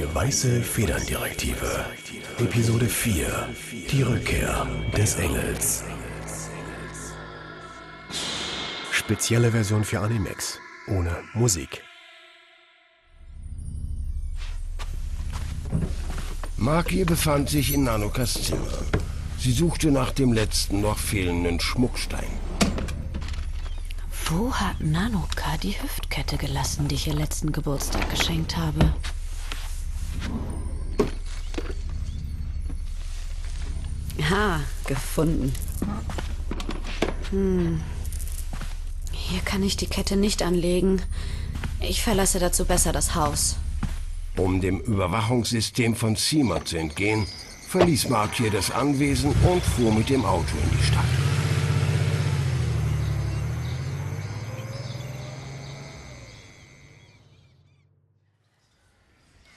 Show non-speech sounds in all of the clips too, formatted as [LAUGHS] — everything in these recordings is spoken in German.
Die Weiße Federndirektive. Episode 4. Die Rückkehr des Engels. Spezielle Version für Animex. Ohne Musik. Maki befand sich in Nanokas Zimmer. Sie suchte nach dem letzten noch fehlenden Schmuckstein. Wo hat Nanoka die Hüftkette gelassen, die ich ihr letzten Geburtstag geschenkt habe? Ha, gefunden. Hm. Hier kann ich die Kette nicht anlegen. Ich verlasse dazu besser das Haus. Um dem Überwachungssystem von Seymour zu entgehen, verließ Markier das Anwesen und fuhr mit dem Auto in die Stadt.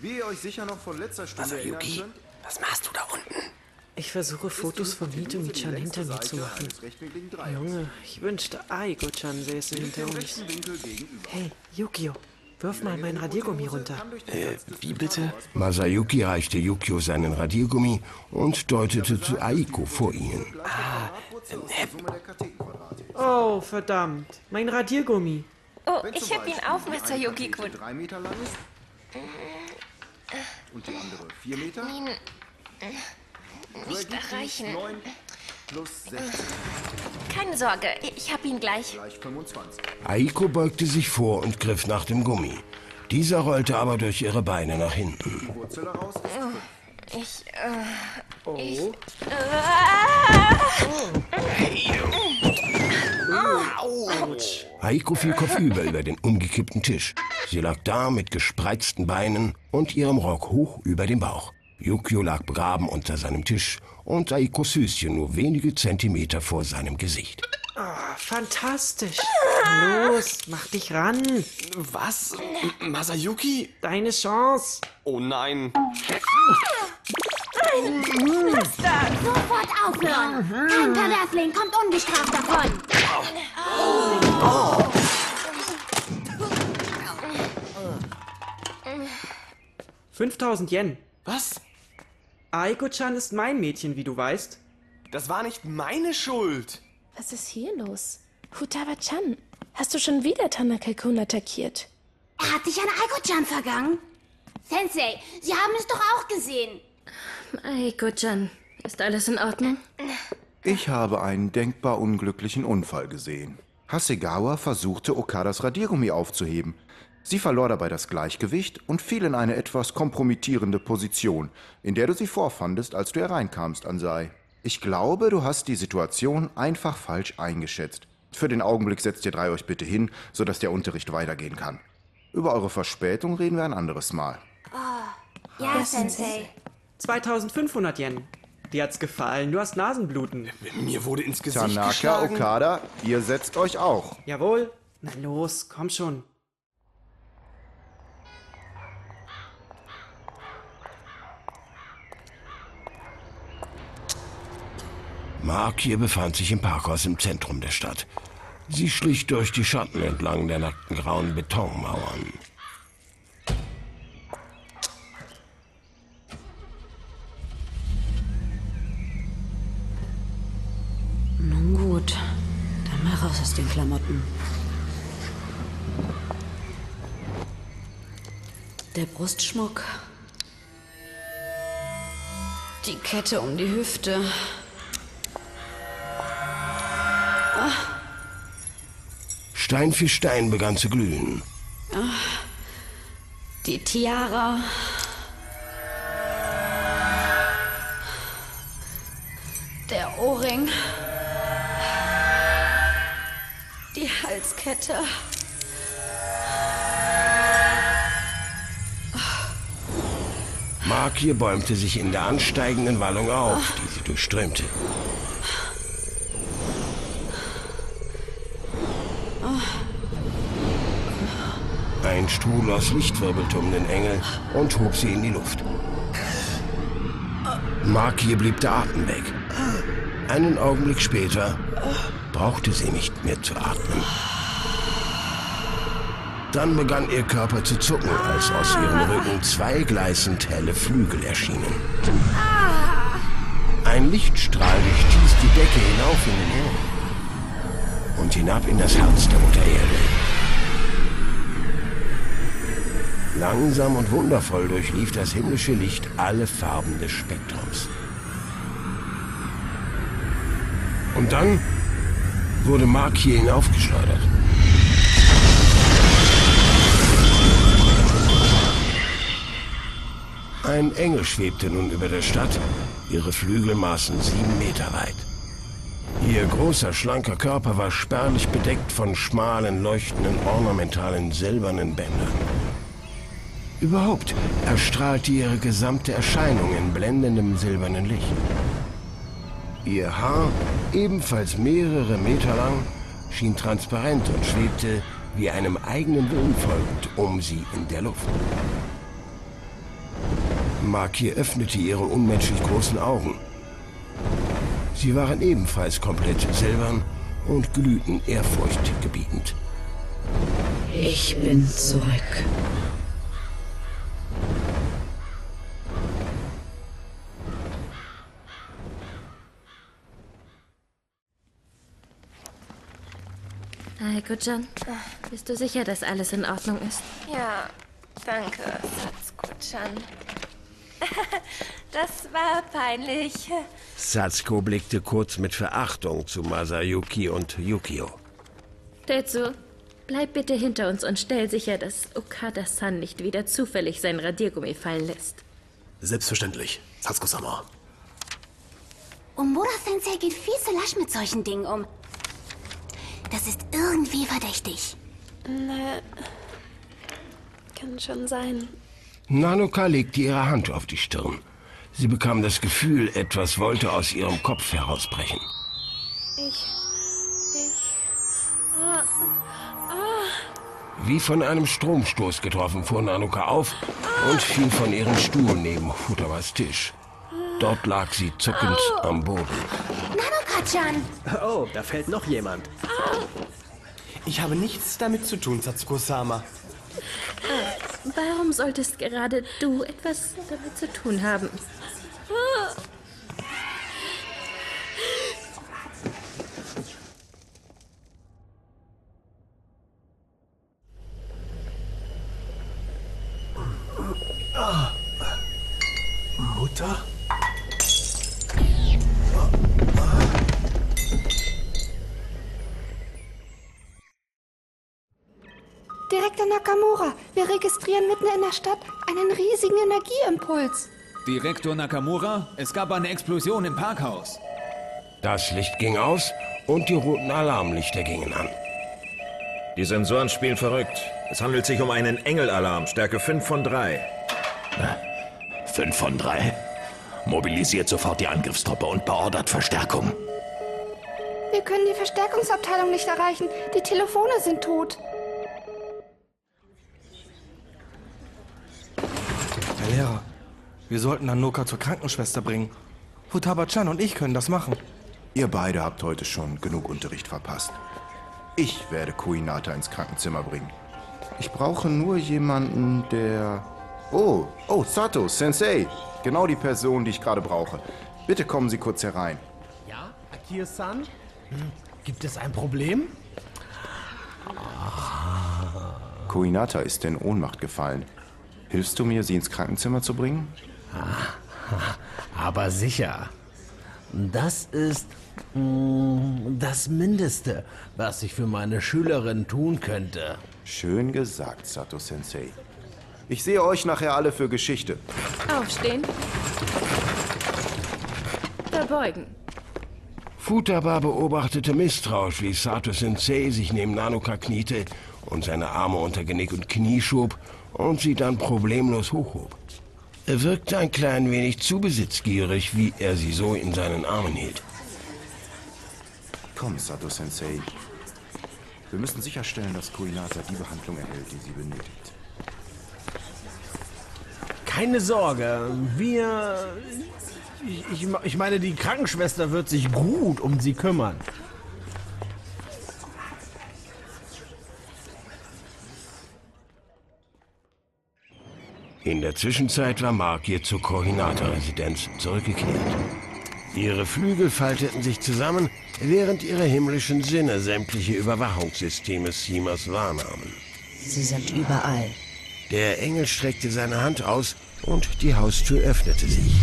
Wie ihr euch sicher noch von letzter Stunde erinnern Yuki, könnt, was machst du da unten? Ich versuche Fotos von Hito-Michan hinter mir zu machen. Junge, ich wünschte, Aiko-chan säße hinter uns. Hey, Yukio, wirf mal mein Radiergummi runter. Äh, wie bitte? Masayuki reichte Yukio seinen Radiergummi und deutete zu Aiko vor ihnen. Oh, verdammt, mein Radiergummi. Oh, ich hab ihn auf, lang ist und die andere vier Meter. Nicht erreichen. 9 plus 16 Keine Sorge, ich hab ihn gleich. gleich 25. Aiko beugte sich vor und griff nach dem Gummi. Dieser rollte aber durch ihre Beine nach hinten. Wurzel ist Ich, äh, Oh, Aiko fiel kopfüber über den umgekippten Tisch. Sie lag da mit gespreizten Beinen und ihrem Rock hoch über dem Bauch. Yukio lag begraben unter seinem Tisch und Aikos Süßchen nur wenige Zentimeter vor seinem Gesicht. fantastisch. Los, mach dich ran. Was? M Masayuki? Deine Chance. Oh nein. Sofort aufhören! Kein Perversling kommt ungestraft davon! 5000 Yen. Was? Aiko-chan ist mein Mädchen, wie du weißt. Das war nicht meine Schuld. Was ist hier los? Hutawa-chan, hast du schon wieder Tanaka-kun attackiert? Er hat dich an Aiko-chan vergangen? Sensei, Sie haben es doch auch gesehen. Aiko-chan, ist alles in Ordnung? Ich habe einen denkbar unglücklichen Unfall gesehen. Hasegawa versuchte, Okadas Radiergummi aufzuheben. Sie verlor dabei das Gleichgewicht und fiel in eine etwas kompromittierende Position, in der du sie vorfandest, als du hereinkamst, Ansai. Ich glaube, du hast die Situation einfach falsch eingeschätzt. Für den Augenblick setzt ihr drei euch bitte hin, sodass der Unterricht weitergehen kann. Über eure Verspätung reden wir ein anderes Mal. Ja, Sensei. 2500 Yen. Dir hat's gefallen, du hast Nasenbluten. Mir wurde ins Gesicht Tanaka, geschlagen. Okada, ihr setzt euch auch. Jawohl. Na los, komm schon. Mark hier befand sich im Parkhaus im Zentrum der Stadt. Sie schlich durch die Schatten entlang der nackten grauen Betonmauern. Nun gut, dann mal raus aus den Klamotten. Der Brustschmuck. Die Kette um die Hüfte. Stein für Stein begann zu glühen. Die Tiara. Der Ohrring. Die Halskette. Mark hier bäumte sich in der ansteigenden Wallung auf, die sie durchströmte. Ein Stuhl aus Licht wirbelte um den Engel und hob sie in die Luft. Markie blieb der Atem weg. Einen Augenblick später brauchte sie nicht mehr zu atmen. Dann begann ihr Körper zu zucken, als aus ihrem Rücken zwei gleißend helle Flügel erschienen. Ein Lichtstrahl durchstieß die Decke hinauf in den Himmel und hinab in das Herz der Mutter Erde. Langsam und wundervoll durchlief das himmlische Licht alle Farben des Spektrums. Und dann wurde Mark hier hinaufgeschleudert. Ein Engel schwebte nun über der Stadt. Ihre Flügel maßen sieben Meter weit. Ihr großer, schlanker Körper war spärlich bedeckt von schmalen, leuchtenden, ornamentalen, silbernen Bändern. Überhaupt erstrahlte ihre gesamte Erscheinung in blendendem silbernen Licht. Ihr Haar, ebenfalls mehrere Meter lang, schien transparent und schwebte wie einem eigenen Willen folgend um sie in der Luft. Markier öffnete ihre unmenschlich großen Augen. Sie waren ebenfalls komplett silbern und glühten ehrfurchtgebietend. Ich bin zurück. Aiko-chan, bist du sicher, dass alles in Ordnung ist? Ja, danke, Satsuko-chan. [LAUGHS] Das war peinlich. Satsuko blickte kurz mit Verachtung zu Masayuki und Yukio. Tetsu, bleib bitte hinter uns und stell sicher, dass Okada-san nicht wieder zufällig sein Radiergummi fallen lässt. Selbstverständlich, Satsuko-sama. Omura-sensei geht viel zu lasch mit solchen Dingen um. Das ist irgendwie verdächtig. Na, kann schon sein. Nanoka legte ihre Hand auf die Stirn. Sie bekam das Gefühl, etwas wollte aus ihrem Kopf herausbrechen. Ich. Ich. Ah, ah. Wie von einem Stromstoß getroffen fuhr Nanoka auf und fiel von ihrem Stuhl neben Futawas Tisch. Dort lag sie zuckend am Boden. Nanoka-chan! Oh, da fällt noch jemand. Ich habe nichts damit zu tun, Satsuko-sama. Warum solltest gerade du etwas damit zu tun haben? Mutter? Nakamura, wir registrieren mitten in der Stadt einen riesigen Energieimpuls. Direktor Nakamura, es gab eine Explosion im Parkhaus. Das Licht ging aus und die roten Alarmlichter gingen an. Die Sensoren spielen verrückt. Es handelt sich um einen Engelalarm, Stärke 5 von 3. 5 von 3. Mobilisiert sofort die Angriffstruppe und beordert Verstärkung. Wir können die Verstärkungsabteilung nicht erreichen. Die Telefone sind tot. Wir sollten Nanoka zur Krankenschwester bringen. Futaba-chan und ich können das machen. Ihr beide habt heute schon genug Unterricht verpasst. Ich werde Kuinata ins Krankenzimmer bringen. Ich brauche nur jemanden, der... Oh, oh, Sato, Sensei. Genau die Person, die ich gerade brauche. Bitte kommen Sie kurz herein. Ja, Akio-san? Hm, Gibt es ein Problem? Kuinata ist in Ohnmacht gefallen. Hilfst du mir, sie ins Krankenzimmer zu bringen? [LAUGHS] Aber sicher. Das ist mm, das Mindeste, was ich für meine Schülerin tun könnte. Schön gesagt, Sato Sensei. Ich sehe euch nachher alle für Geschichte. Aufstehen. Verbeugen. Futaba beobachtete misstrauisch, wie Sato Sensei sich neben Nanoka kniete und seine Arme unter Genick und Knie schob und sie dann problemlos hochhob. Er wirkte ein klein wenig zu besitzgierig, wie er sie so in seinen Armen hielt. Komm, Sato Sensei. Wir müssen sicherstellen, dass Kuinata die Behandlung erhält, die sie benötigt. Keine Sorge, wir. Ich, ich, ich meine, die Krankenschwester wird sich gut um sie kümmern. Zwischenzeit war Markier zur Koordinatorresidenz zurückgekehrt. Ihre Flügel falteten sich zusammen, während ihre himmlischen Sinne sämtliche Überwachungssysteme Simas wahrnahmen. Sie sind überall. Der Engel streckte seine Hand aus und die Haustür öffnete sich.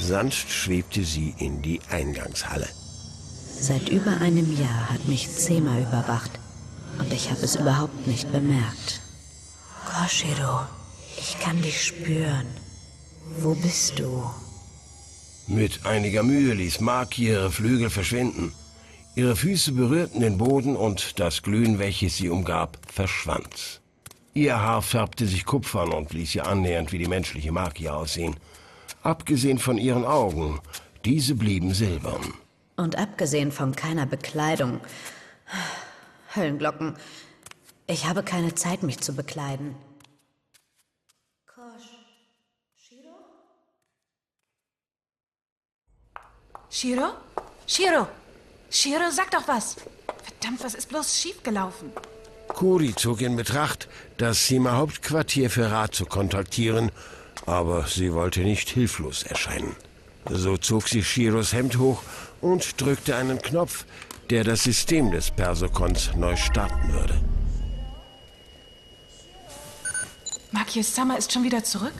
Sanft schwebte sie in die Eingangshalle. Seit über einem Jahr hat mich Zema überwacht und ich habe es überhaupt nicht bemerkt. Koshiro, ich kann dich spüren. Wo bist du? Mit einiger Mühe ließ Maki ihre Flügel verschwinden. Ihre Füße berührten den Boden und das Glühen, welches sie umgab, verschwand. Ihr Haar färbte sich kupfern und ließ sie annähernd wie die menschliche Maki aussehen. Abgesehen von ihren Augen, diese blieben silbern. Und abgesehen von keiner Bekleidung. [SIGHS] Höllenglocken. Ich habe keine Zeit, mich zu bekleiden. Shiro? Shiro? Shiro, sag doch was. Verdammt, was ist bloß schiefgelaufen? Kuri zog in Betracht, das Sima Hauptquartier für Rat zu kontaktieren, aber sie wollte nicht hilflos erscheinen. So zog sie Shiros Hemd hoch und drückte einen Knopf, der das System des Persokons neu starten würde. Makius Summer ist schon wieder zurück?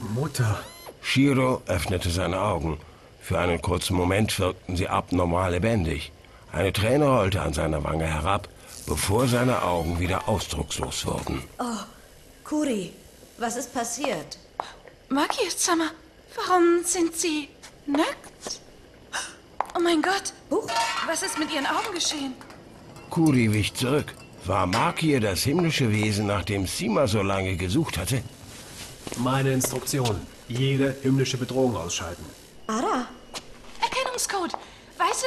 Mutter. Shiro öffnete seine Augen. Für einen kurzen Moment wirkten sie abnormal lebendig. Eine Träne rollte an seiner Wange herab, bevor seine Augen wieder ausdruckslos wurden. Oh, Kuri, was ist passiert? Makius Summer, warum sind Sie nackt? Oh mein Gott, was ist mit Ihren Augen geschehen? Kuri wich zurück. War Makir das himmlische Wesen, nach dem Sima so lange gesucht hatte? Meine Instruktion. Jede himmlische Bedrohung ausschalten.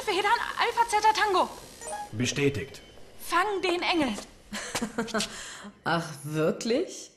Federn, Alpha Zeta Tango. Bestätigt. Fang den Engel. Ach, wirklich?